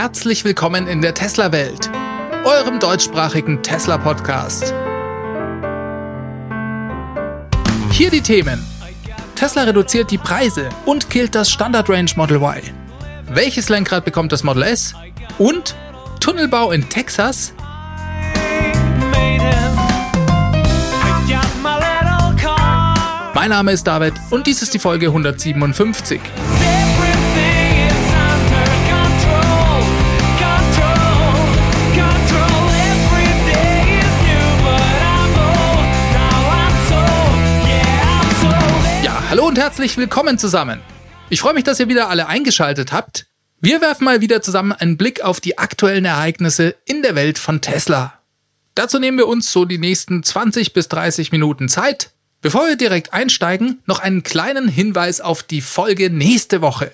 herzlich willkommen in der Tesla-Welt, eurem deutschsprachigen Tesla-Podcast. Hier die Themen. Tesla reduziert die Preise und killt das Standard Range Model Y. Welches Lenkrad bekommt das Model S? Und Tunnelbau in Texas? Mein Name ist David und dies ist die Folge 157. und herzlich willkommen zusammen. Ich freue mich, dass ihr wieder alle eingeschaltet habt. Wir werfen mal wieder zusammen einen Blick auf die aktuellen Ereignisse in der Welt von Tesla. Dazu nehmen wir uns so die nächsten 20 bis 30 Minuten Zeit. Bevor wir direkt einsteigen, noch einen kleinen Hinweis auf die Folge nächste Woche.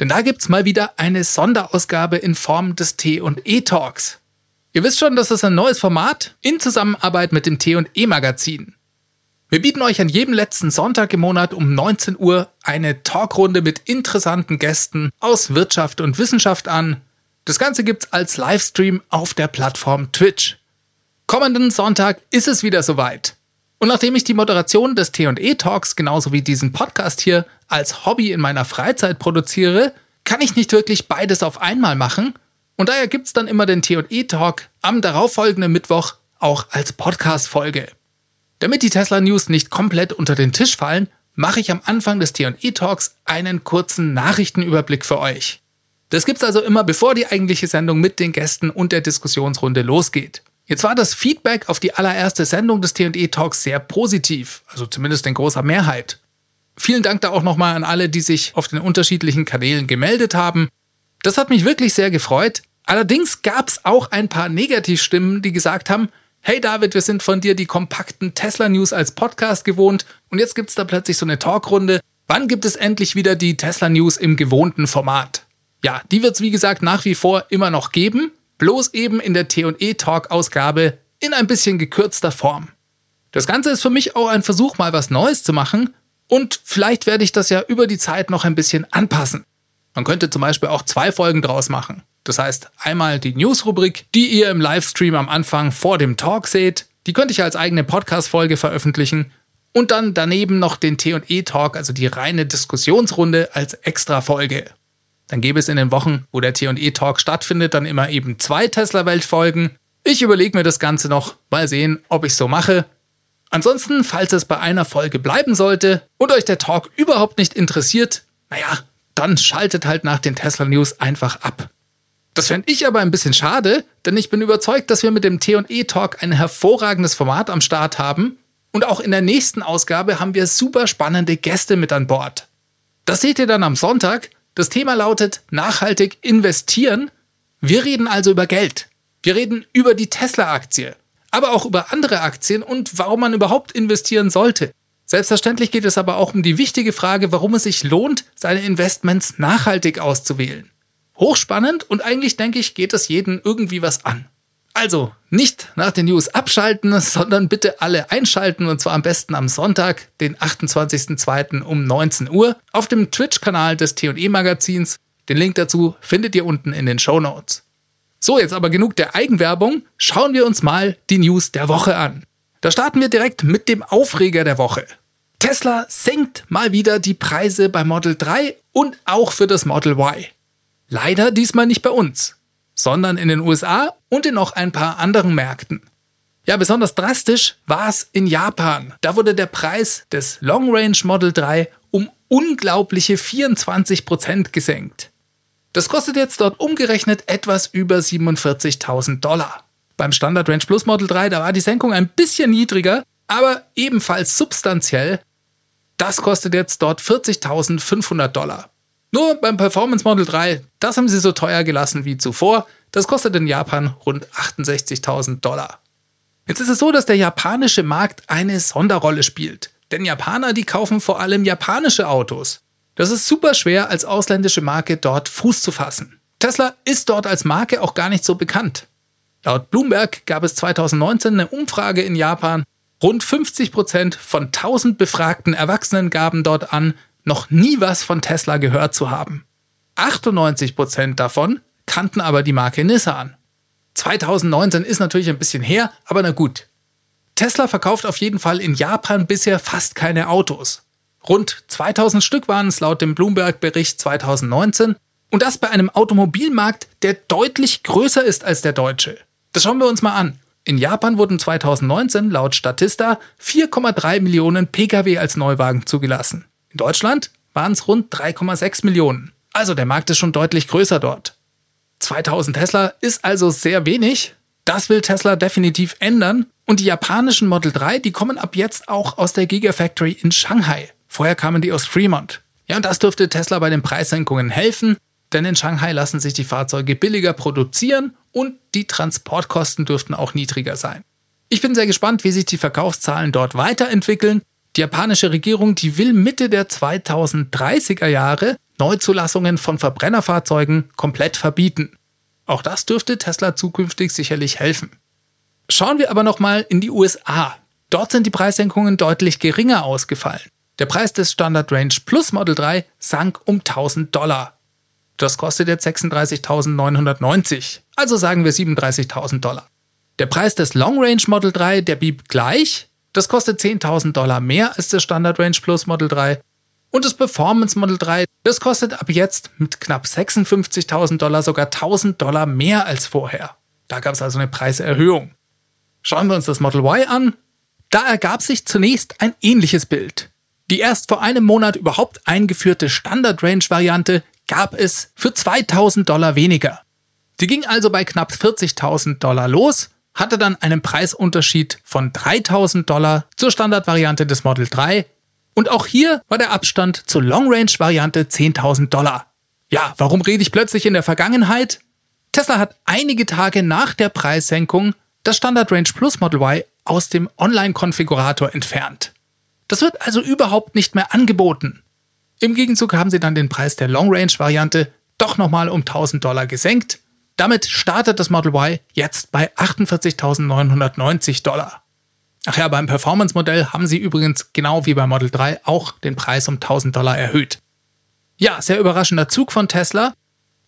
Denn da gibt's mal wieder eine Sonderausgabe in Form des T&E Talks. Ihr wisst schon, das ist ein neues Format in Zusammenarbeit mit dem T&E Magazin. Wir bieten euch an jedem letzten Sonntag im Monat um 19 Uhr eine Talkrunde mit interessanten Gästen aus Wirtschaft und Wissenschaft an. Das Ganze gibt's als Livestream auf der Plattform Twitch. Kommenden Sonntag ist es wieder soweit. Und nachdem ich die Moderation des T&E Talks genauso wie diesen Podcast hier als Hobby in meiner Freizeit produziere, kann ich nicht wirklich beides auf einmal machen. Und daher gibt's dann immer den T&E Talk am darauffolgenden Mittwoch auch als Podcast-Folge. Damit die Tesla News nicht komplett unter den Tisch fallen, mache ich am Anfang des T&E Talks einen kurzen Nachrichtenüberblick für euch. Das gibt's also immer bevor die eigentliche Sendung mit den Gästen und der Diskussionsrunde losgeht. Jetzt war das Feedback auf die allererste Sendung des T&E Talks sehr positiv, also zumindest in großer Mehrheit. Vielen Dank da auch nochmal an alle, die sich auf den unterschiedlichen Kanälen gemeldet haben. Das hat mich wirklich sehr gefreut. Allerdings gab's auch ein paar Negativstimmen, die gesagt haben, Hey David, wir sind von dir die kompakten Tesla News als Podcast gewohnt und jetzt gibt's da plötzlich so eine Talkrunde. Wann gibt es endlich wieder die Tesla News im gewohnten Format? Ja, die wird's wie gesagt nach wie vor immer noch geben, bloß eben in der T&E Talk Ausgabe in ein bisschen gekürzter Form. Das Ganze ist für mich auch ein Versuch, mal was Neues zu machen und vielleicht werde ich das ja über die Zeit noch ein bisschen anpassen. Man könnte zum Beispiel auch zwei Folgen draus machen. Das heißt, einmal die News-Rubrik, die ihr im Livestream am Anfang vor dem Talk seht. Die könnte ich als eigene Podcast-Folge veröffentlichen. Und dann daneben noch den T&E-Talk, also die reine Diskussionsrunde als Extra-Folge. Dann gäbe es in den Wochen, wo der T&E-Talk stattfindet, dann immer eben zwei Tesla-Welt-Folgen. Ich überlege mir das Ganze noch, mal sehen, ob ich so mache. Ansonsten, falls es bei einer Folge bleiben sollte und euch der Talk überhaupt nicht interessiert, naja, dann schaltet halt nach den Tesla News einfach ab. Das fände ich aber ein bisschen schade, denn ich bin überzeugt, dass wir mit dem T&E Talk ein hervorragendes Format am Start haben und auch in der nächsten Ausgabe haben wir super spannende Gäste mit an Bord. Das seht ihr dann am Sonntag. Das Thema lautet nachhaltig investieren. Wir reden also über Geld. Wir reden über die Tesla-Aktie, aber auch über andere Aktien und warum man überhaupt investieren sollte. Selbstverständlich geht es aber auch um die wichtige Frage, warum es sich lohnt, seine Investments nachhaltig auszuwählen. Hochspannend und eigentlich denke ich, geht es jeden irgendwie was an. Also, nicht nach den News abschalten, sondern bitte alle einschalten und zwar am besten am Sonntag, den 28.02. um 19 Uhr auf dem Twitch-Kanal des T&E Magazins. Den Link dazu findet ihr unten in den Show Notes. So, jetzt aber genug der Eigenwerbung. Schauen wir uns mal die News der Woche an. Da starten wir direkt mit dem Aufreger der Woche. Tesla senkt mal wieder die Preise bei Model 3 und auch für das Model Y. Leider diesmal nicht bei uns, sondern in den USA und in noch ein paar anderen Märkten. Ja, besonders drastisch war es in Japan. Da wurde der Preis des Long Range Model 3 um unglaubliche 24% gesenkt. Das kostet jetzt dort umgerechnet etwas über 47.000 Dollar. Beim Standard Range Plus Model 3, da war die Senkung ein bisschen niedriger, aber ebenfalls substanziell. Das kostet jetzt dort 40.500 Dollar. Nur beim Performance Model 3, das haben sie so teuer gelassen wie zuvor. Das kostet in Japan rund 68.000 Dollar. Jetzt ist es so, dass der japanische Markt eine Sonderrolle spielt. Denn Japaner, die kaufen vor allem japanische Autos. Das ist super schwer, als ausländische Marke dort Fuß zu fassen. Tesla ist dort als Marke auch gar nicht so bekannt. Laut Bloomberg gab es 2019 eine Umfrage in Japan. Rund 50 Prozent von 1000 befragten Erwachsenen gaben dort an, noch nie was von Tesla gehört zu haben. 98% davon kannten aber die Marke Nissan. 2019 ist natürlich ein bisschen her, aber na gut. Tesla verkauft auf jeden Fall in Japan bisher fast keine Autos. Rund 2000 Stück waren es laut dem Bloomberg-Bericht 2019 und das bei einem Automobilmarkt, der deutlich größer ist als der deutsche. Das schauen wir uns mal an. In Japan wurden 2019 laut Statista 4,3 Millionen Pkw als Neuwagen zugelassen. In Deutschland waren es rund 3,6 Millionen. Also der Markt ist schon deutlich größer dort. 2000 Tesla ist also sehr wenig. Das will Tesla definitiv ändern. Und die japanischen Model 3, die kommen ab jetzt auch aus der Gigafactory in Shanghai. Vorher kamen die aus Fremont. Ja, und das dürfte Tesla bei den Preissenkungen helfen, denn in Shanghai lassen sich die Fahrzeuge billiger produzieren und die Transportkosten dürften auch niedriger sein. Ich bin sehr gespannt, wie sich die Verkaufszahlen dort weiterentwickeln. Die japanische Regierung, die will Mitte der 2030er Jahre Neuzulassungen von Verbrennerfahrzeugen komplett verbieten. Auch das dürfte Tesla zukünftig sicherlich helfen. Schauen wir aber nochmal in die USA. Dort sind die Preissenkungen deutlich geringer ausgefallen. Der Preis des Standard Range Plus Model 3 sank um 1000 Dollar. Das kostet jetzt 36.990, also sagen wir 37.000 Dollar. Der Preis des Long Range Model 3, der blieb gleich. Das kostet 10.000 Dollar mehr als das Standard Range Plus Model 3. Und das Performance Model 3, das kostet ab jetzt mit knapp 56.000 Dollar sogar 1.000 Dollar mehr als vorher. Da gab es also eine Preiserhöhung. Schauen wir uns das Model Y an. Da ergab sich zunächst ein ähnliches Bild. Die erst vor einem Monat überhaupt eingeführte Standard Range Variante gab es für 2000 Dollar weniger. Die ging also bei knapp 40.000 Dollar los, hatte dann einen Preisunterschied von 3000 Dollar zur Standardvariante des Model 3 und auch hier war der Abstand zur Long Range Variante 10.000 Dollar. Ja, warum rede ich plötzlich in der Vergangenheit? Tesla hat einige Tage nach der Preissenkung das Standard Range Plus Model Y aus dem Online-Konfigurator entfernt. Das wird also überhaupt nicht mehr angeboten. Im Gegenzug haben sie dann den Preis der Long Range Variante doch nochmal um 1000 Dollar gesenkt. Damit startet das Model Y jetzt bei 48.990 Dollar. Ach ja, beim Performance-Modell haben sie übrigens genau wie beim Model 3 auch den Preis um 1000 Dollar erhöht. Ja, sehr überraschender Zug von Tesla.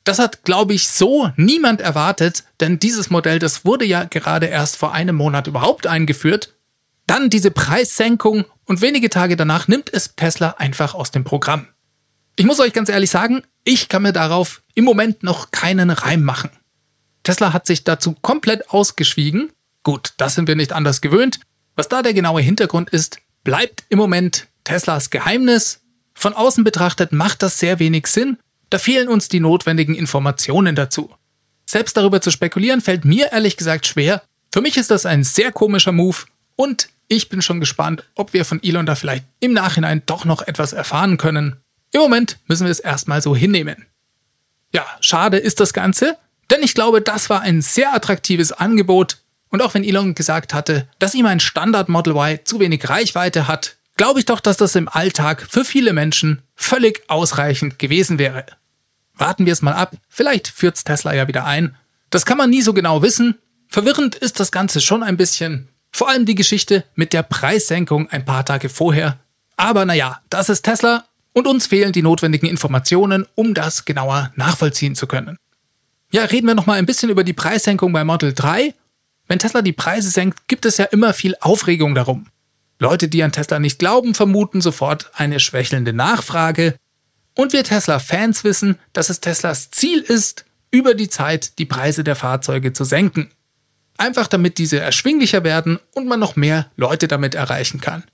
Das hat, glaube ich, so niemand erwartet, denn dieses Modell, das wurde ja gerade erst vor einem Monat überhaupt eingeführt. Dann diese Preissenkung und wenige Tage danach nimmt es Tesla einfach aus dem Programm. Ich muss euch ganz ehrlich sagen, ich kann mir darauf im Moment noch keinen Reim machen. Tesla hat sich dazu komplett ausgeschwiegen. Gut, das sind wir nicht anders gewöhnt. Was da der genaue Hintergrund ist, bleibt im Moment Teslas Geheimnis. Von außen betrachtet macht das sehr wenig Sinn. Da fehlen uns die notwendigen Informationen dazu. Selbst darüber zu spekulieren fällt mir ehrlich gesagt schwer. Für mich ist das ein sehr komischer Move und ich bin schon gespannt, ob wir von Elon da vielleicht im Nachhinein doch noch etwas erfahren können. Im Moment müssen wir es erstmal so hinnehmen. Ja, schade ist das Ganze, denn ich glaube, das war ein sehr attraktives Angebot. Und auch wenn Elon gesagt hatte, dass ihm ein Standard Model Y zu wenig Reichweite hat, glaube ich doch, dass das im Alltag für viele Menschen völlig ausreichend gewesen wäre. Warten wir es mal ab, vielleicht führt's Tesla ja wieder ein. Das kann man nie so genau wissen. Verwirrend ist das Ganze schon ein bisschen, vor allem die Geschichte mit der Preissenkung ein paar Tage vorher. Aber naja, das ist Tesla und uns fehlen die notwendigen Informationen, um das genauer nachvollziehen zu können. Ja, reden wir nochmal ein bisschen über die Preissenkung bei Model 3. Wenn Tesla die Preise senkt, gibt es ja immer viel Aufregung darum. Leute, die an Tesla nicht glauben, vermuten sofort eine schwächelnde Nachfrage. Und wir Tesla-Fans wissen, dass es Teslas Ziel ist, über die Zeit die Preise der Fahrzeuge zu senken. Einfach damit diese erschwinglicher werden und man noch mehr Leute damit erreichen kann.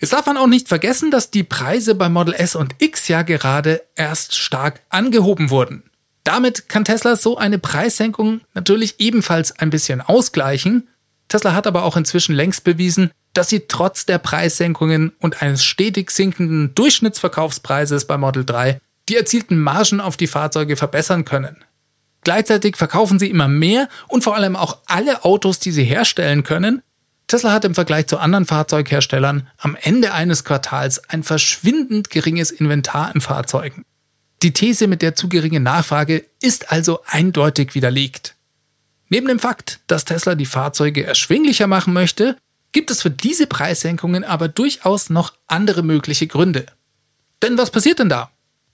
Jetzt darf man auch nicht vergessen, dass die Preise bei Model S und X ja gerade erst stark angehoben wurden. Damit kann Tesla so eine Preissenkung natürlich ebenfalls ein bisschen ausgleichen. Tesla hat aber auch inzwischen längst bewiesen, dass sie trotz der Preissenkungen und eines stetig sinkenden Durchschnittsverkaufspreises bei Model 3 die erzielten Margen auf die Fahrzeuge verbessern können. Gleichzeitig verkaufen sie immer mehr und vor allem auch alle Autos, die sie herstellen können. Tesla hat im Vergleich zu anderen Fahrzeugherstellern am Ende eines Quartals ein verschwindend geringes Inventar in Fahrzeugen. Die These mit der zu geringen Nachfrage ist also eindeutig widerlegt. Neben dem Fakt, dass Tesla die Fahrzeuge erschwinglicher machen möchte, gibt es für diese Preissenkungen aber durchaus noch andere mögliche Gründe. Denn was passiert denn da?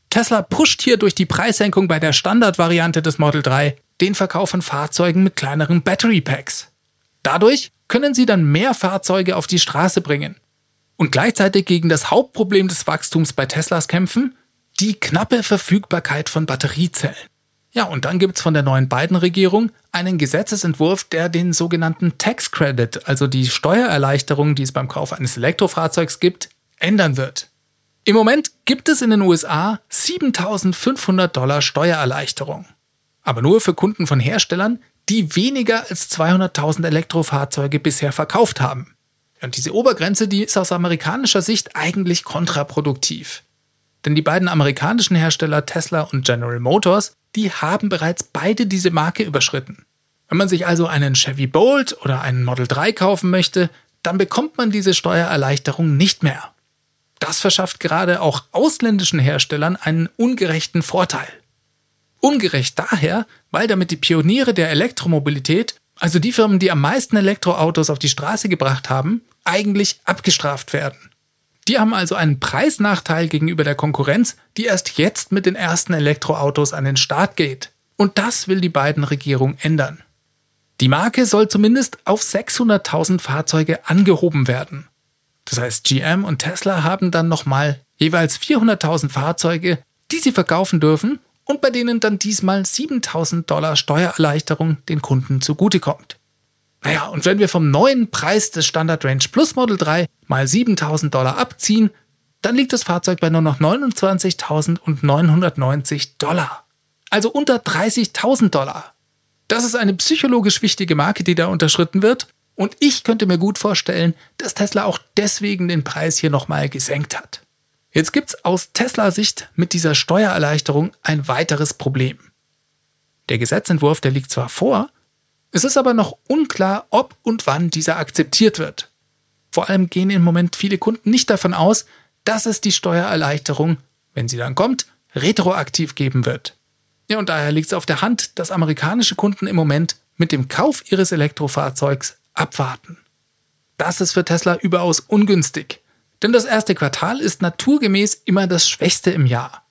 Tesla pusht hier durch die Preissenkung bei der Standardvariante des Model 3 den Verkauf von Fahrzeugen mit kleineren Battery Packs. Dadurch können sie dann mehr Fahrzeuge auf die Straße bringen und gleichzeitig gegen das Hauptproblem des Wachstums bei Teslas kämpfen, die knappe Verfügbarkeit von Batteriezellen. Ja, und dann gibt's von der neuen Biden-Regierung einen Gesetzesentwurf, der den sogenannten Tax Credit, also die Steuererleichterung, die es beim Kauf eines Elektrofahrzeugs gibt, ändern wird. Im Moment gibt es in den USA 7500 Dollar Steuererleichterung. Aber nur für Kunden von Herstellern, die weniger als 200.000 Elektrofahrzeuge bisher verkauft haben. Und diese Obergrenze, die ist aus amerikanischer Sicht eigentlich kontraproduktiv. Denn die beiden amerikanischen Hersteller Tesla und General Motors die haben bereits beide diese Marke überschritten. Wenn man sich also einen Chevy Bolt oder einen Model 3 kaufen möchte, dann bekommt man diese Steuererleichterung nicht mehr. Das verschafft gerade auch ausländischen Herstellern einen ungerechten Vorteil. Ungerecht daher, weil damit die Pioniere der Elektromobilität, also die Firmen, die am meisten Elektroautos auf die Straße gebracht haben, eigentlich abgestraft werden. Die haben also einen Preisnachteil gegenüber der Konkurrenz, die erst jetzt mit den ersten Elektroautos an den Start geht. Und das will die beiden Regierung ändern. Die Marke soll zumindest auf 600.000 Fahrzeuge angehoben werden. Das heißt, GM und Tesla haben dann nochmal jeweils 400.000 Fahrzeuge, die sie verkaufen dürfen und bei denen dann diesmal 7.000 Dollar Steuererleichterung den Kunden zugutekommt. Naja, und wenn wir vom neuen Preis des Standard Range Plus Model 3 mal 7000 Dollar abziehen, dann liegt das Fahrzeug bei nur noch 29.990 Dollar. Also unter 30.000 Dollar. Das ist eine psychologisch wichtige Marke, die da unterschritten wird. Und ich könnte mir gut vorstellen, dass Tesla auch deswegen den Preis hier nochmal gesenkt hat. Jetzt gibt's aus Tesla-Sicht mit dieser Steuererleichterung ein weiteres Problem. Der Gesetzentwurf, der liegt zwar vor, es ist aber noch unklar, ob und wann dieser akzeptiert wird. Vor allem gehen im Moment viele Kunden nicht davon aus, dass es die Steuererleichterung, wenn sie dann kommt, retroaktiv geben wird. Ja, und daher liegt es auf der Hand, dass amerikanische Kunden im Moment mit dem Kauf ihres Elektrofahrzeugs abwarten. Das ist für Tesla überaus ungünstig, denn das erste Quartal ist naturgemäß immer das schwächste im Jahr.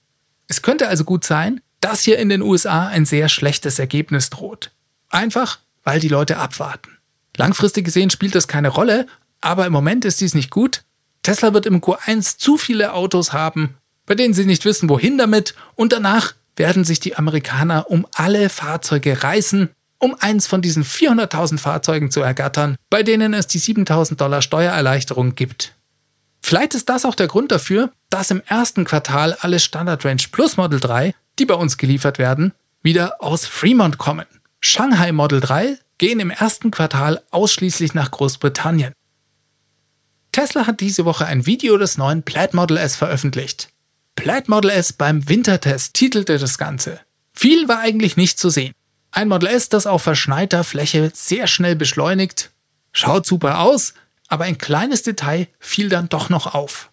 Es könnte also gut sein, dass hier in den USA ein sehr schlechtes Ergebnis droht. Einfach, weil die Leute abwarten. Langfristig gesehen spielt das keine Rolle, aber im Moment ist dies nicht gut. Tesla wird im Q1 zu viele Autos haben, bei denen sie nicht wissen, wohin damit, und danach werden sich die Amerikaner um alle Fahrzeuge reißen, um eins von diesen 400.000 Fahrzeugen zu ergattern, bei denen es die 7.000 Dollar Steuererleichterung gibt. Vielleicht ist das auch der Grund dafür, dass im ersten Quartal alle Standard Range Plus Model 3, die bei uns geliefert werden, wieder aus Fremont kommen. Shanghai Model 3 gehen im ersten Quartal ausschließlich nach Großbritannien. Tesla hat diese Woche ein Video des neuen Plaid Model S veröffentlicht. Plaid Model S beim Wintertest titelte das Ganze. Viel war eigentlich nicht zu sehen. Ein Model S, das auf verschneiter Fläche sehr schnell beschleunigt. Schaut super aus, aber ein kleines Detail fiel dann doch noch auf.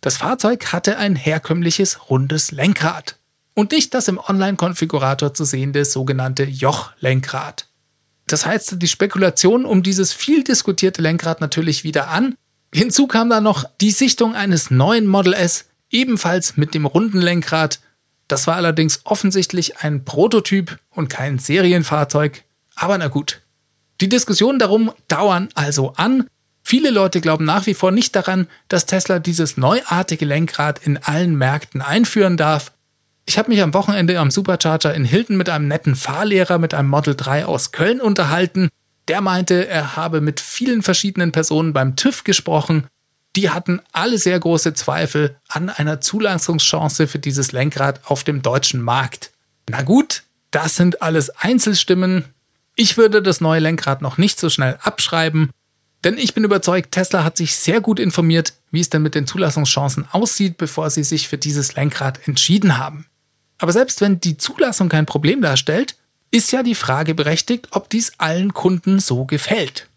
Das Fahrzeug hatte ein herkömmliches rundes Lenkrad und nicht das im Online-Konfigurator zu sehende sogenannte Joch-Lenkrad. Das heizt die Spekulation um dieses viel diskutierte Lenkrad natürlich wieder an. Hinzu kam dann noch die Sichtung eines neuen Model S, ebenfalls mit dem runden Lenkrad. Das war allerdings offensichtlich ein Prototyp und kein Serienfahrzeug. Aber na gut. Die Diskussionen darum dauern also an. Viele Leute glauben nach wie vor nicht daran, dass Tesla dieses neuartige Lenkrad in allen Märkten einführen darf. Ich habe mich am Wochenende am Supercharger in Hilton mit einem netten Fahrlehrer mit einem Model 3 aus Köln unterhalten. Der meinte, er habe mit vielen verschiedenen Personen beim TÜV gesprochen. Die hatten alle sehr große Zweifel an einer Zulassungschance für dieses Lenkrad auf dem deutschen Markt. Na gut, das sind alles Einzelstimmen. Ich würde das neue Lenkrad noch nicht so schnell abschreiben, denn ich bin überzeugt, Tesla hat sich sehr gut informiert, wie es denn mit den Zulassungschancen aussieht, bevor sie sich für dieses Lenkrad entschieden haben. Aber selbst wenn die Zulassung kein Problem darstellt, ist ja die Frage berechtigt, ob dies allen Kunden so gefällt.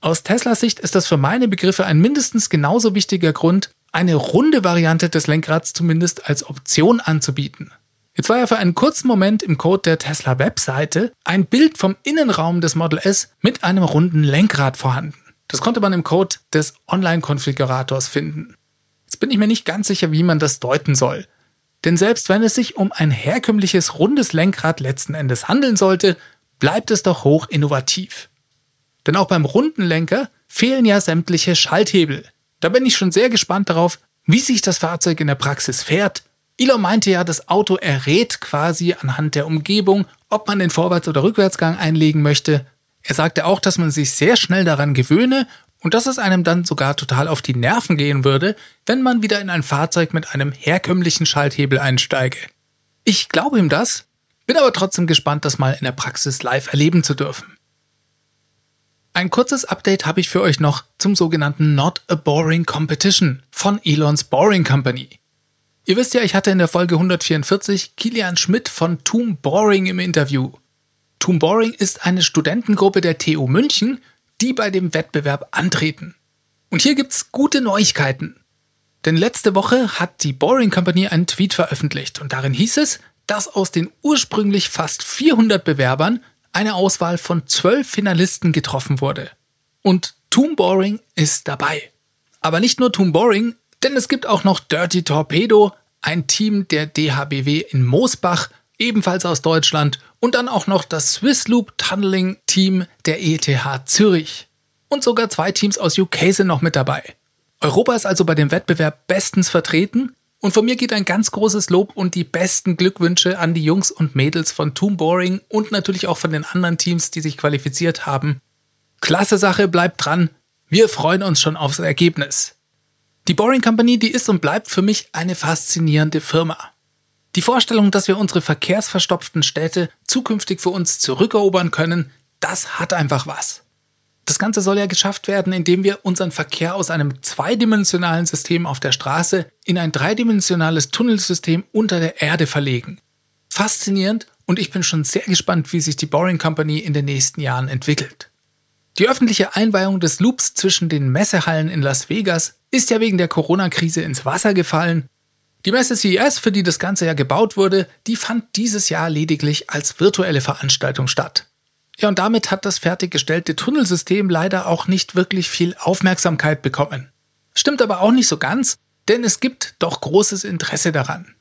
Aus Teslas Sicht ist das für meine Begriffe ein mindestens genauso wichtiger Grund, eine runde Variante des Lenkrads zumindest als Option anzubieten. Jetzt war ja für einen kurzen Moment im Code der Tesla Webseite ein Bild vom Innenraum des Model S mit einem runden Lenkrad vorhanden. Das konnte man im Code des Online-Konfigurators finden. Jetzt bin ich mir nicht ganz sicher, wie man das deuten soll. denn selbst wenn es sich um ein herkömmliches rundes Lenkrad letzten Endes handeln sollte, bleibt es doch hoch innovativ. Denn auch beim runden Lenker fehlen ja sämtliche Schalthebel. Da bin ich schon sehr gespannt darauf, wie sich das Fahrzeug in der Praxis fährt. Elon meinte ja, das Auto errät quasi anhand der Umgebung, ob man den Vorwärts- oder Rückwärtsgang einlegen möchte. Er sagte auch, dass man sich sehr schnell daran gewöhne und dass es einem dann sogar total auf die Nerven gehen würde, wenn man wieder in ein Fahrzeug mit einem herkömmlichen Schalthebel einsteige. Ich glaube ihm das, bin aber trotzdem gespannt, das mal in der Praxis live erleben zu dürfen. Ein kurzes Update habe ich für euch noch zum sogenannten Not a Boring Competition von Elons Boring Company. Ihr wisst ja, ich hatte in der Folge 144 Kilian Schmidt von Toom Boring im Interview. Toom Boring ist eine Studentengruppe der TU München, die bei dem Wettbewerb antreten. Und hier gibt's gute Neuigkeiten. Denn letzte Woche hat die Boring Company einen Tweet veröffentlicht und darin hieß es, dass aus den ursprünglich fast 400 Bewerbern eine Auswahl von 12 Finalisten getroffen wurde. Und Toon Boring ist dabei. Aber nicht nur Toon Boring, denn es gibt auch noch Dirty Torpedo, ein Team der DHBW in Moosbach, ebenfalls aus Deutschland, und dann auch noch das Swiss Loop Tunneling Team der ETH Zürich. Und sogar zwei Teams aus UK sind noch mit dabei. Europa ist also bei dem Wettbewerb bestens vertreten und von mir geht ein ganz großes Lob und die besten Glückwünsche an die Jungs und Mädels von Tomb Boring und natürlich auch von den anderen Teams, die sich qualifiziert haben. Klasse Sache, bleibt dran. Wir freuen uns schon aufs Ergebnis. Die Boring Company, die ist und bleibt für mich eine faszinierende Firma. Die Vorstellung, dass wir unsere verkehrsverstopften Städte zukünftig für uns zurückerobern können, das hat einfach was. Das Ganze soll ja geschafft werden, indem wir unseren Verkehr aus einem zweidimensionalen System auf der Straße in ein dreidimensionales Tunnelsystem unter der Erde verlegen. Faszinierend und ich bin schon sehr gespannt, wie sich die Boring Company in den nächsten Jahren entwickelt. Die öffentliche Einweihung des Loops zwischen den Messehallen in Las Vegas ist ja wegen der Corona-Krise ins Wasser gefallen. Die Messe CES, für die das Ganze ja gebaut wurde, die fand dieses Jahr lediglich als virtuelle Veranstaltung statt. Ja, und damit hat das fertiggestellte Tunnelsystem leider auch nicht wirklich viel Aufmerksamkeit bekommen. Stimmt aber auch nicht so ganz, denn es gibt doch großes Interesse daran.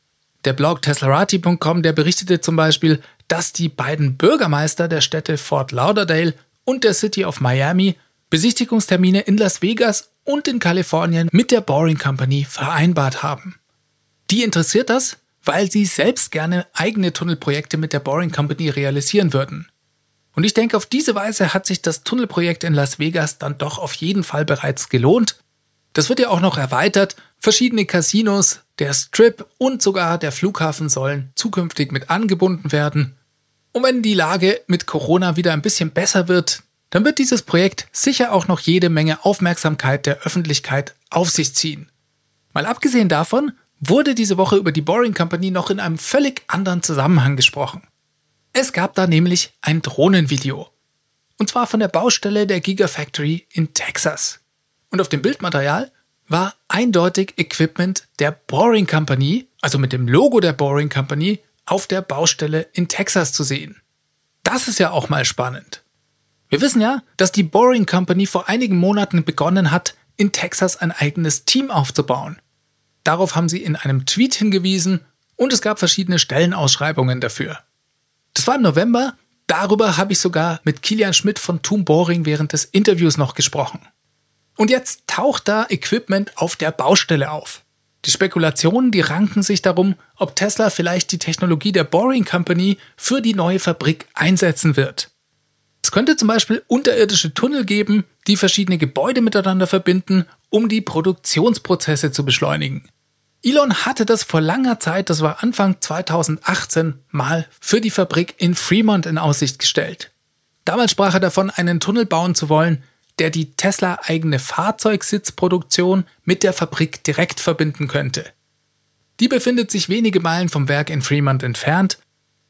Der Blog Teslarati.com, der berichtete zum Beispiel, dass die beiden Bürgermeister der Städte Fort Lauderdale und der City of Miami Besichtigungstermine in Las Vegas und in Kalifornien mit der Boring Company vereinbart haben. Die interessiert das, weil sie selbst gerne eigene Tunnelprojekte mit der Boring Company realisieren würden. Und ich denke, auf diese Weise hat sich das Tunnelprojekt in Las Vegas dann doch auf jeden Fall bereits gelohnt. Das wird ja auch noch erweitert. Verschiedene Casinos, der Strip und sogar der Flughafen sollen zukünftig mit angebunden werden. Und wenn die Lage mit Corona wieder ein bisschen besser wird, dann wird dieses Projekt sicher auch noch jede Menge Aufmerksamkeit der Öffentlichkeit auf sich ziehen. Mal abgesehen davon wurde diese Woche über die Boring Company noch in einem völlig anderen Zusammenhang gesprochen. Es gab da nämlich ein Drohnenvideo. Und zwar von der Baustelle der Gigafactory in Texas. Und auf dem Bildmaterial war eindeutig Equipment der Boring Company, also mit dem Logo der Boring Company, auf der Baustelle in Texas zu sehen. Das ist ja auch mal spannend. Wir wissen ja, dass die Boring Company vor einigen Monaten begonnen hat, in Texas ein eigenes Team aufzubauen. Darauf haben sie in einem Tweet hingewiesen und es gab verschiedene Stellenausschreibungen dafür. Das war im November. Darüber habe ich sogar mit Kilian Schmidt von Toom Boring während des Interviews noch gesprochen. Und jetzt taucht da Equipment auf der Baustelle auf. Die Spekulationen, die ranken sich darum, ob Tesla vielleicht die Technologie der Boring Company für die neue Fabrik einsetzen wird. Es könnte zum Beispiel unterirdische Tunnel geben, die verschiedene Gebäude miteinander verbinden, um die Produktionsprozesse zu beschleunigen. Elon hatte das vor langer Zeit, das war Anfang 2018, mal für die Fabrik in Fremont in Aussicht gestellt. Damals sprach er davon, einen Tunnel bauen zu wollen, der die Tesla eigene Fahrzeugsitzproduktion mit der Fabrik direkt verbinden könnte. Die befindet sich wenige Meilen vom Werk in Fremont entfernt.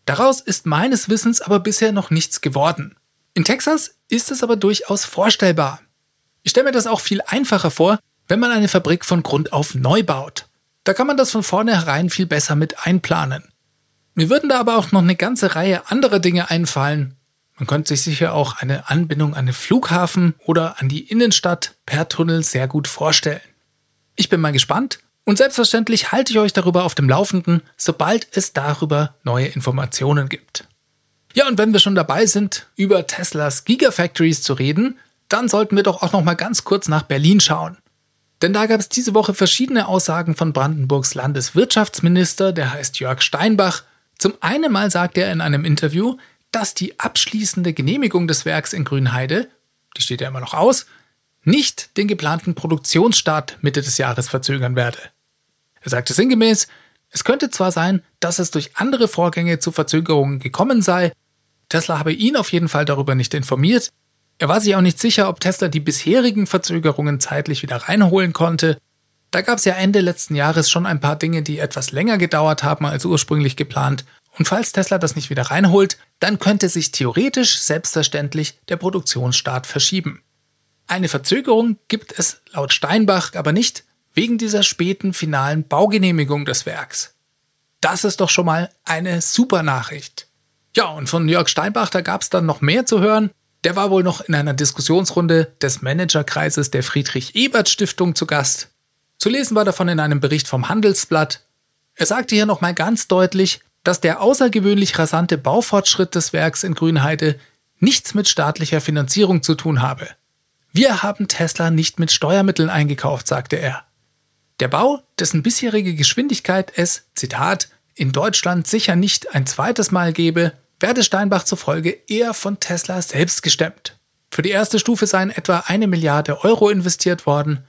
Daraus ist meines Wissens aber bisher noch nichts geworden. In Texas ist es aber durchaus vorstellbar. Ich stelle mir das auch viel einfacher vor, wenn man eine Fabrik von Grund auf neu baut. Da kann man das von vornherein viel besser mit einplanen. Mir würden da aber auch noch eine ganze Reihe anderer Dinge einfallen. Man könnte sich sicher auch eine Anbindung an den Flughafen oder an die Innenstadt per Tunnel sehr gut vorstellen. Ich bin mal gespannt Und selbstverständlich halte ich euch darüber auf dem Laufenden, sobald es darüber neue Informationen gibt. Ja, und wenn wir schon dabei sind, über Teslas Gigafactories zu reden, dann sollten wir doch auch noch mal ganz kurz nach Berlin schauen. Denn da gab es diese Woche verschiedene Aussagen von Brandenburgs Landeswirtschaftsminister, der heißt Jörg Steinbach. Zum einen mal sagte er in einem Interview, dass die abschließende Genehmigung des Werks in Grünheide, die steht ja immer noch aus, nicht den geplanten Produktionsstart Mitte des Jahres verzögern werde. Er sagte sinngemäß, es könnte zwar sein, dass es durch andere Vorgänge zu Verzögerungen gekommen sei, Tesla habe ihn auf jeden Fall darüber nicht informiert, er war sich auch nicht sicher, ob Tesla die bisherigen Verzögerungen zeitlich wieder reinholen konnte. Da gab es ja Ende letzten Jahres schon ein paar Dinge, die etwas länger gedauert haben als ursprünglich geplant. Und falls Tesla das nicht wieder reinholt, dann könnte sich theoretisch selbstverständlich der Produktionsstart verschieben. Eine Verzögerung gibt es laut Steinbach aber nicht wegen dieser späten finalen Baugenehmigung des Werks. Das ist doch schon mal eine super Nachricht. Ja, und von Jörg Steinbach, da gab es dann noch mehr zu hören. Der war wohl noch in einer Diskussionsrunde des Managerkreises der Friedrich-Ebert-Stiftung zu Gast. Zu lesen war davon in einem Bericht vom Handelsblatt. Er sagte hier nochmal ganz deutlich, dass der außergewöhnlich rasante Baufortschritt des Werks in Grünheide nichts mit staatlicher Finanzierung zu tun habe. Wir haben Tesla nicht mit Steuermitteln eingekauft, sagte er. Der Bau, dessen bisherige Geschwindigkeit es, Zitat, in Deutschland sicher nicht ein zweites Mal gebe, werde Steinbach zufolge eher von Tesla selbst gestemmt. Für die erste Stufe seien etwa eine Milliarde Euro investiert worden,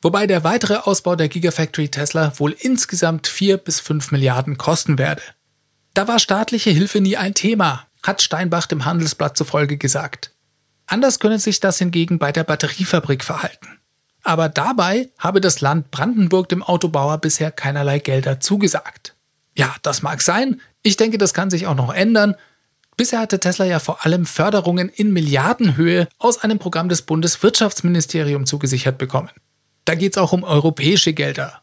wobei der weitere Ausbau der Gigafactory Tesla wohl insgesamt vier bis fünf Milliarden kosten werde. Da war staatliche Hilfe nie ein Thema, hat Steinbach dem Handelsblatt zufolge gesagt. Anders könne sich das hingegen bei der Batteriefabrik verhalten. Aber dabei habe das Land Brandenburg dem Autobauer bisher keinerlei Gelder zugesagt. Ja, das mag sein. Ich denke, das kann sich auch noch ändern. Bisher hatte Tesla ja vor allem Förderungen in Milliardenhöhe aus einem Programm des Bundeswirtschaftsministeriums zugesichert bekommen. Da geht es auch um europäische Gelder.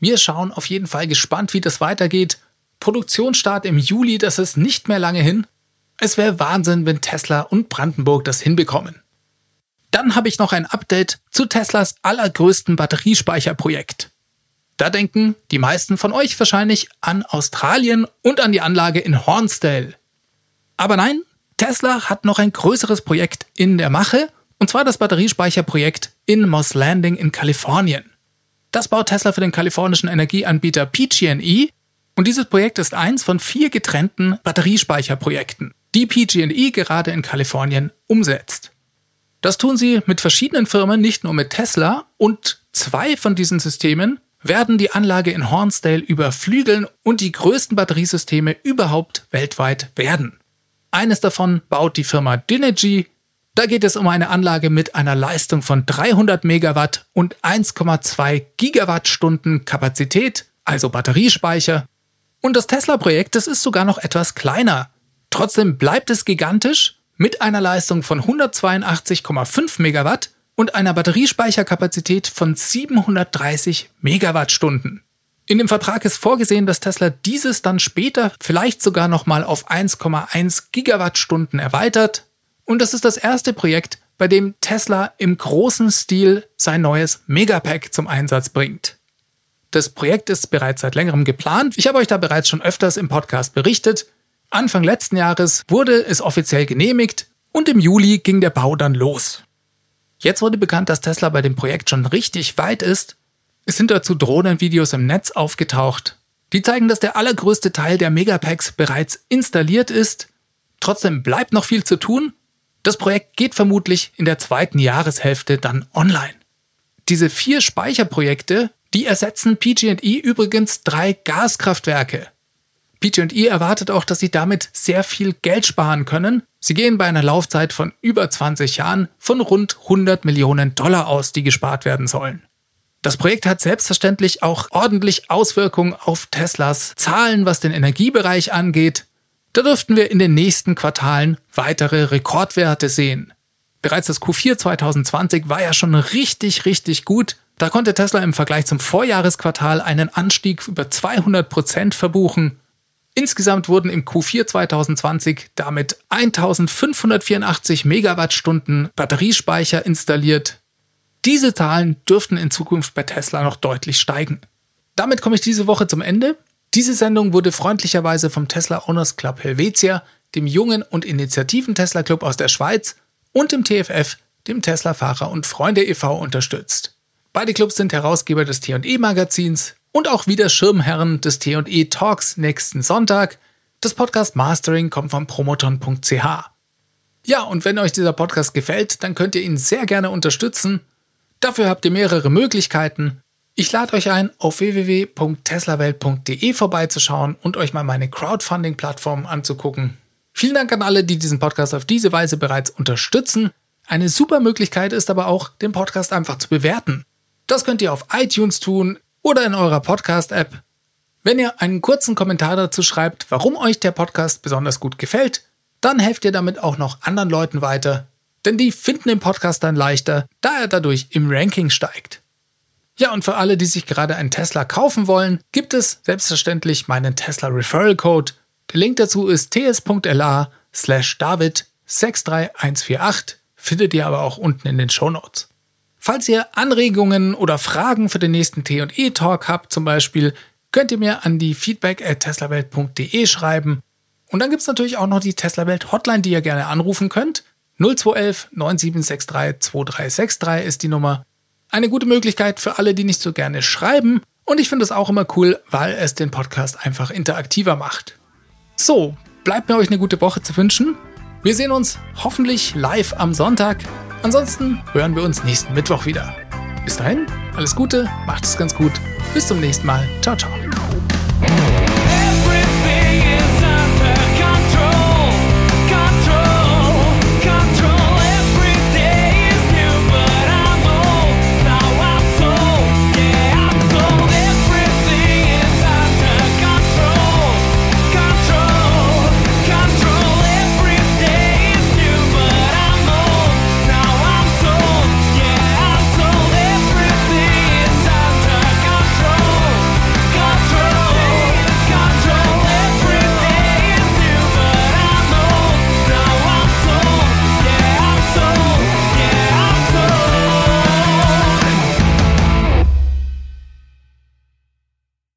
Wir schauen auf jeden Fall gespannt, wie das weitergeht. Produktionsstart im Juli, das ist nicht mehr lange hin. Es wäre Wahnsinn, wenn Tesla und Brandenburg das hinbekommen. Dann habe ich noch ein Update zu Teslas allergrößten Batteriespeicherprojekt. Da denken die meisten von euch wahrscheinlich an Australien und an die Anlage in Hornsdale. Aber nein, Tesla hat noch ein größeres Projekt in der Mache, und zwar das Batteriespeicherprojekt in Moss Landing in Kalifornien. Das baut Tesla für den kalifornischen Energieanbieter PG&E und dieses Projekt ist eins von vier getrennten Batteriespeicherprojekten, die PG&E gerade in Kalifornien umsetzt. Das tun sie mit verschiedenen Firmen, nicht nur mit Tesla, und zwei von diesen Systemen werden die Anlage in Hornsdale überflügeln und die größten Batteriesysteme überhaupt weltweit werden. Eines davon baut die Firma Dynegy. Da geht es um eine Anlage mit einer Leistung von 300 Megawatt und 1,2 Gigawattstunden Kapazität, also Batteriespeicher. Und das Tesla-Projekt, das ist sogar noch etwas kleiner. Trotzdem bleibt es gigantisch mit einer Leistung von 182,5 Megawatt und einer Batteriespeicherkapazität von 730 Megawattstunden. In dem Vertrag ist vorgesehen, dass Tesla dieses dann später vielleicht sogar nochmal auf 1,1 Gigawattstunden erweitert. Und das ist das erste Projekt, bei dem Tesla im großen Stil sein neues Megapack zum Einsatz bringt. Das Projekt ist bereits seit längerem geplant. Ich habe euch da bereits schon öfters im Podcast berichtet. Anfang letzten Jahres wurde es offiziell genehmigt und im Juli ging der Bau dann los. Jetzt wurde bekannt, dass Tesla bei dem Projekt schon richtig weit ist es sind dazu Drohnenvideos im Netz aufgetaucht. Die zeigen, dass der allergrößte Teil der Megapacks bereits installiert ist. Trotzdem bleibt noch viel zu tun. Das Projekt geht vermutlich in der zweiten Jahreshälfte dann online. Diese vier Speicherprojekte, die ersetzen PG&E übrigens drei Gaskraftwerke. PG&E erwartet auch, dass sie damit sehr viel Geld sparen können. Sie gehen bei einer Laufzeit von über 20 Jahren von rund 100 Millionen Dollar aus, die gespart werden sollen. Das Projekt hat selbstverständlich auch ordentlich Auswirkungen auf Teslas Zahlen, was den Energiebereich angeht. Da dürften wir in den nächsten Quartalen weitere Rekordwerte sehen. Bereits das Q4 2020 war ja schon richtig, richtig gut. Da konnte Tesla im Vergleich zum Vorjahresquartal einen Anstieg über 200 Prozent verbuchen. Insgesamt wurden im Q4 2020 damit 1584 Megawattstunden Batteriespeicher installiert. Diese Zahlen dürften in Zukunft bei Tesla noch deutlich steigen. Damit komme ich diese Woche zum Ende. Diese Sendung wurde freundlicherweise vom Tesla Owners Club Helvetia, dem jungen und initiativen Tesla Club aus der Schweiz und dem TFF, dem Tesla Fahrer und Freunde e.V. unterstützt. Beide Clubs sind Herausgeber des T&E Magazins und auch wieder Schirmherren des T&E Talks nächsten Sonntag. Das Podcast Mastering kommt von promoton.ch. Ja, und wenn euch dieser Podcast gefällt, dann könnt ihr ihn sehr gerne unterstützen. Dafür habt ihr mehrere Möglichkeiten. Ich lade euch ein, auf www.teslawelt.de vorbeizuschauen und euch mal meine Crowdfunding-Plattform anzugucken. Vielen Dank an alle, die diesen Podcast auf diese Weise bereits unterstützen. Eine super Möglichkeit ist aber auch, den Podcast einfach zu bewerten. Das könnt ihr auf iTunes tun oder in eurer Podcast-App. Wenn ihr einen kurzen Kommentar dazu schreibt, warum euch der Podcast besonders gut gefällt, dann helft ihr damit auch noch anderen Leuten weiter, denn die finden den Podcast dann leichter, da er dadurch im Ranking steigt. Ja, und für alle, die sich gerade einen Tesla kaufen wollen, gibt es selbstverständlich meinen Tesla Referral Code. Der Link dazu ist ts.la slash david 63148, findet ihr aber auch unten in den Show Notes. Falls ihr Anregungen oder Fragen für den nächsten T&E Talk habt zum Beispiel, könnt ihr mir an die feedback at teslawelt.de schreiben. Und dann gibt es natürlich auch noch die Tesla Welt Hotline, die ihr gerne anrufen könnt. 0211 9763 2363 ist die Nummer. Eine gute Möglichkeit für alle, die nicht so gerne schreiben. Und ich finde es auch immer cool, weil es den Podcast einfach interaktiver macht. So, bleibt mir euch eine gute Woche zu wünschen. Wir sehen uns hoffentlich live am Sonntag. Ansonsten hören wir uns nächsten Mittwoch wieder. Bis dahin, alles Gute, macht es ganz gut. Bis zum nächsten Mal. Ciao, ciao.